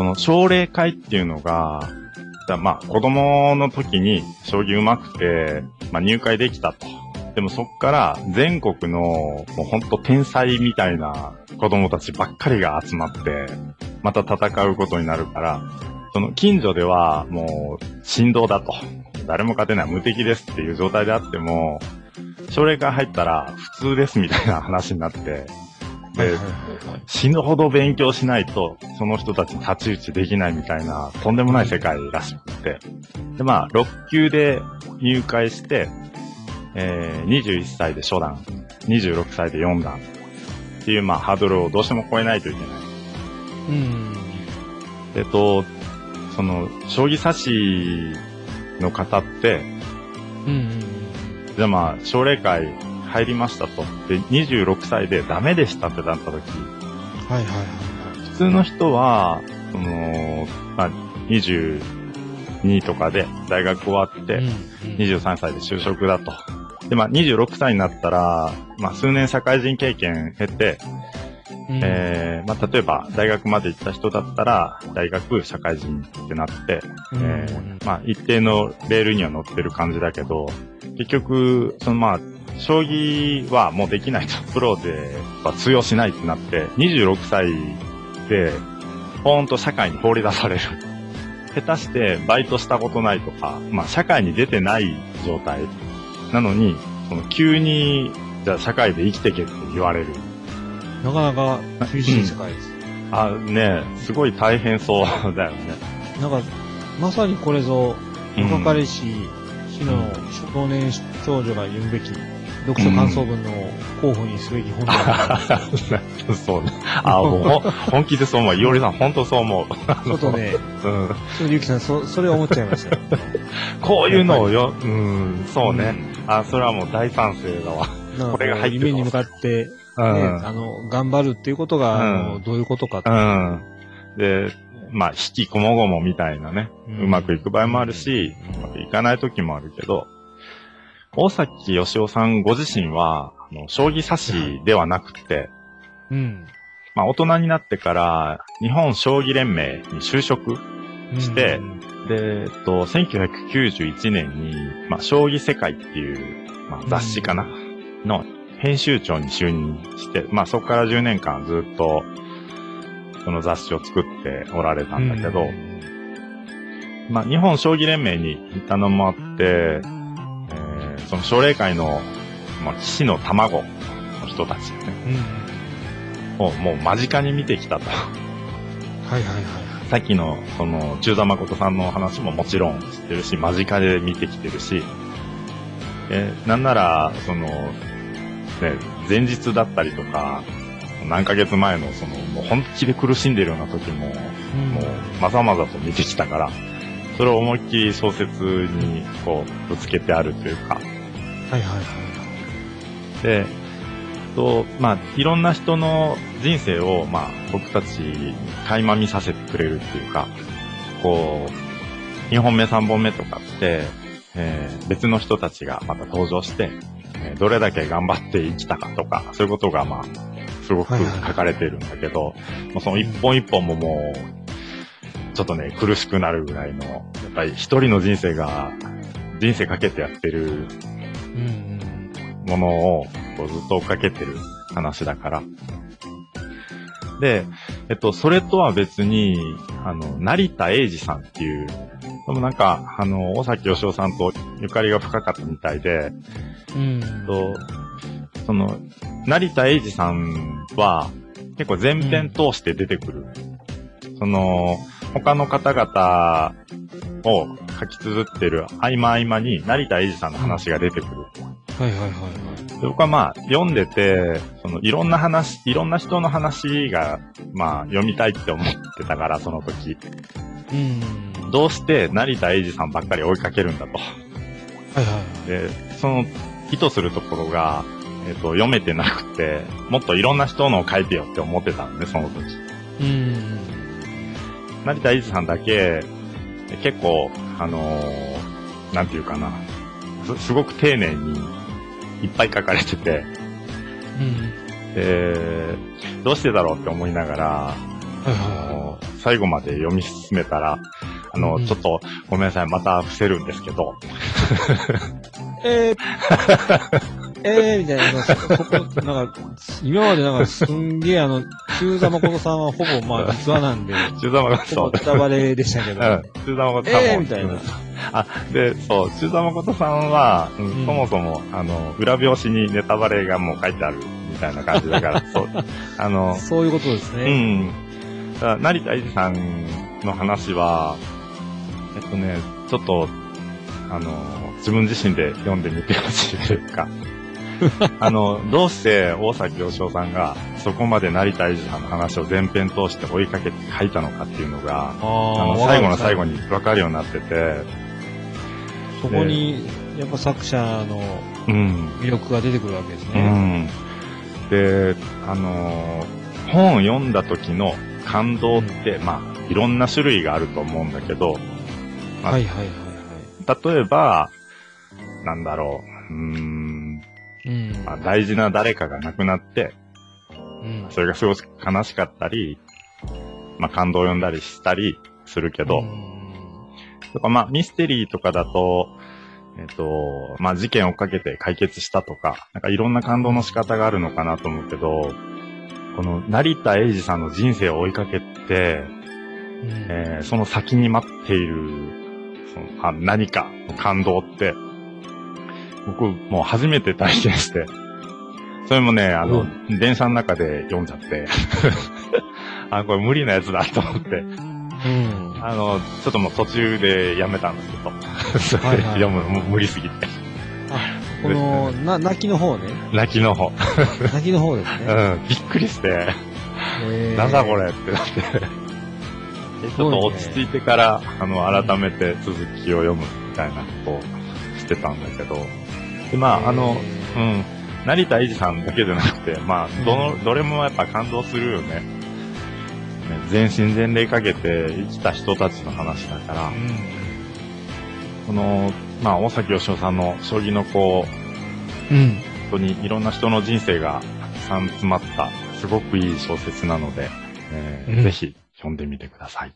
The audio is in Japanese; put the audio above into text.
その奨励会っていうのが、じゃまあ子供の時に将棋上手くて、まあ入会できたと。でもそっから全国のもうほんと天才みたいな子供たちばっかりが集まって、また戦うことになるから、その近所ではもう振動だと。誰も勝てない無敵ですっていう状態であっても、奨励会入ったら普通ですみたいな話になって、死ぬほど勉強しないと、その人たちに太刀打ちできないみたいな、とんでもない世界らしくて。で、まあ、6級で入会して、えー、21歳で初段、26歳で4段っていう、まあ、ハードルをどうしても超えないといけない。うん。えっと、その、将棋指しの方って、うん。じゃあまあ、奨励会入りましたと。で、26歳でダメでしたってなった時、はいはいは普通の人は、その、まあ、22とかで大学終わっい。て、うん23歳で就職だと。で、まあ、26歳になったら、まあ、数年社会人経験経て、うんえー、まあ、例えば、大学まで行った人だったら、大学、社会人ってなって、うんえー、まあ、一定のレールには乗ってる感じだけど、結局、そのまあ、将棋はもうできないと、プロでは通用しないってなって、26歳で、ポーンと社会に放り出される。下手してバイトしたことないとか、まあ、社会に出てない状態なのに、その急に、じゃあ社会で生きてけって言われる。なかなか厳しい世界です。あ、ねすごい大変そうだよね。なんか、まさにこれぞ、うん若かりし、日の少年少女が言うべき、読書感想文の候補にすべき本だな。そうね。あ、もう本気でそう思う。いおりさん、本当そう思う。ちょっとね、うん。ちょゆきさん、そ、それ思っちゃいましたよ。こういうのをよ、うん、そうね。んあ、それはもう大賛成だわ。これが入ってる夢に向かって、うね、ん。あの、頑張るっていうことが、あのうんどういうことかってうん。で、まあ、引きこもごもみたいなね、うまくいく場合もあるし、うまくいかない時もあるけど、大崎義夫さんご自身は、あの将棋指しではなくて、うん。まあ、大人になってから、日本将棋連盟に就職してうんで、えっと、1991年に、まあ、将棋世界っていう、まあ、雑誌かな、の編集長に就任して、まあ、そこから10年間ずっと、その雑誌を作っておられたんだけど、まあ、日本将棋連盟にいたのもあって、えーその奨励会の、まあ、騎士の卵の人たちね、うん。をもう間近に見てきたと。はいはいはい。さっきの、その、中座誠さんの話ももちろん知ってるし、間近で見てきてるし、えーなんなら、その、ね、前日だったりとか、何ヶ月前の、その、もう本気で苦しんでるような時も、もう、まざまざと見てきたから、それを思いっきり小説に、こう、ぶつけてあるというか、はいはいはい。で、と、まあ、いろんな人の人生を、まあ、僕たちに垣間見させてくれるっていうか、こう、2本目3本目とかって、えー別の人たちがまた登場して、えーどれだけ頑張って生きたかとか、そういうことがまあ、すごくはいはい書かれてるんだけど、まあその一本一本ももう、ちょっとね、苦しくなるぐらいの、やっぱり一人の人生が、人生かけてやってるうんものをこうずっと追っかけてる話だから。で、えっと、それとは別に、あの、成田英二さんっていう、でもなんか、あの、大崎義夫さんとゆかりが深かったみたいで、うん。と、その、成田英二さんは、結構全編通して出てくる。その、他の方々を書き綴ってる合間合間に成田英二さんの話が出てくる。はいはいはいはい。で僕はまあ、読んでて、その、いろんな話、いろんな人の話が、まあ、読みたいって思ってたから、その時。うん。どうして成田英二さんばっかり追いかけるんだと。はいはい。で、その、意図するところが、えっ、と、読めてなくて、もっといろんな人のを書いてよって思ってたんで、その時。うん。成田英二さんだけ、結構、あのーなんていうかな、す、すごく丁寧にいっぱい書かれてて、うん。で、どうしてだろうって思いながら、あの最後まで読み進めたら、あの、うんちょっとごめんなさい、また伏せるんですけど、えー、えー、みたいな、そこ、なんか、今までなんかすんげえあの、中座誠さんはほぼまあ実話なんで、中座誠ほそう。ぼネタバレでしたけど、うん。中座誠さんも。えーみたいなあ、で、そう、中座誠さんは、うんうんそもそも、あの、裏表紙にネタバレがもう書いてあるみたいな感じだから、そう。あの、そういうことですうね。ん。だから成田英二さんの話は、えっとね、ちょっと、あの、自分自身で読んでみてほしいというか、あの、どうして大崎洋翔さんがそこまで成田英二さんの話を全編通して追いかけて書いたのかっていうのが、ああの、ー最後の最後に分かるようになってて、そこに、やっぱ作者のうん。魅力が出てくるわけですうね。ん。で、あのー本を読んだ時の感動って、まあ、いろんな種類があると思うんだけど、まあはいはいはいは例えば、なんだろう、うーん、い。うん。まあ、大事な誰かが亡くなって、うん。それがすごく悲しかったり、まあ、感動を読んだりしたりするけど、うん。とかまあ、ミステリーとかだと、えっ、と、まあ、事件をかけて解決したとか、なんかいろんな感動の仕方があるのかなと思うけど、この成田英二さんの人生を追いかけて、うん。えーその先に待っている、そのあ何かの感動って、僕もう初めて体験して、それもね、あの、電車の中で読んじゃって、あ、これ無理なやつだと思って、うん。あの、ちょっともう途中でやめたんですけど、それ 読むのもう無理すぎて。この、な、泣きの方ね。泣きの方。泣きの方ですうね。ん、びっくりして、えーなんだこれってなって。でちょっと落ち着いてから、あの、改めて続きを読むみたいなことをしてたんだけど。で、まあ、あの、うん、成田英二さんだけじゃなくて、まあ、どの、どれもやっぱ感動するよね。ね全身全霊かけて生きた人たちの話だからう、ん。この、まあ、大崎義夫さんの将棋のこう、うん。本当にいろんな人の人生がたくさん詰まった、すごくいい小説なので、えーうんぜひ読んでみてください。